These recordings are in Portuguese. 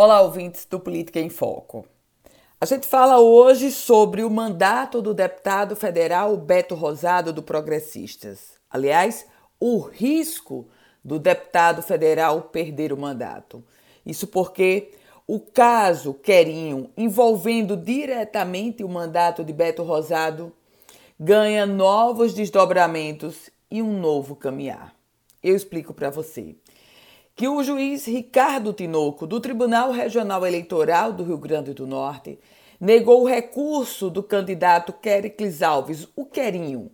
Olá, ouvintes do Política em Foco. A gente fala hoje sobre o mandato do deputado federal Beto Rosado do Progressistas. Aliás, o risco do deputado federal perder o mandato. Isso porque o caso Querinho, envolvendo diretamente o mandato de Beto Rosado, ganha novos desdobramentos e um novo caminhar. Eu explico para você que o juiz Ricardo Tinoco, do Tribunal Regional Eleitoral do Rio Grande do Norte, negou o recurso do candidato Quericles Alves, o Querinho.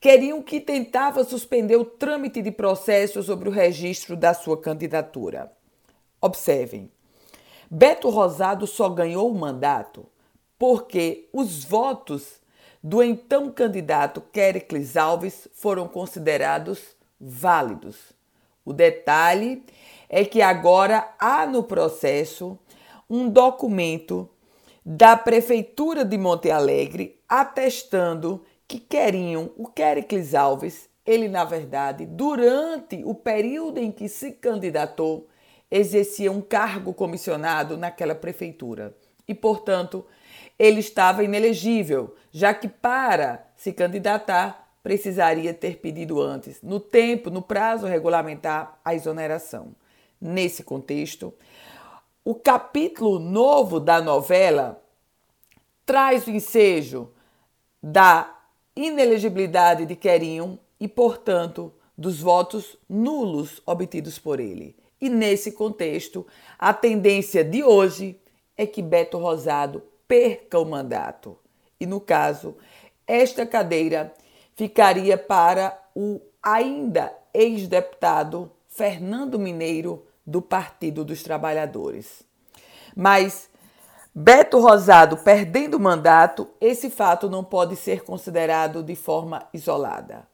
Querinho que tentava suspender o trâmite de processo sobre o registro da sua candidatura. Observem, Beto Rosado só ganhou o mandato porque os votos do então candidato Quericles Alves foram considerados válidos. O detalhe é que agora há no processo um documento da Prefeitura de Monte Alegre atestando que Querinho, o Quericles Alves, ele na verdade, durante o período em que se candidatou, exercia um cargo comissionado naquela prefeitura. E, portanto, ele estava inelegível, já que para se candidatar precisaria ter pedido antes, no tempo, no prazo regulamentar, a exoneração nesse contexto. O capítulo novo da novela traz o ensejo da inelegibilidade de Querinho e, portanto, dos votos nulos obtidos por ele. E nesse contexto, a tendência de hoje é que Beto Rosado perca o mandato. E no caso, esta cadeira ficaria para o ainda ex-deputado Fernando Mineiro do Partido dos Trabalhadores. Mas Beto Rosado perdendo o mandato, esse fato não pode ser considerado de forma isolada.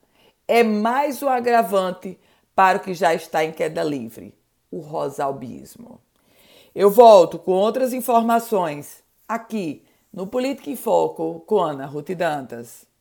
É mais um agravante para o que já está em queda livre, o rosalbismo. Eu volto com outras informações aqui no Política em Foco com Ana Ruth Dantas.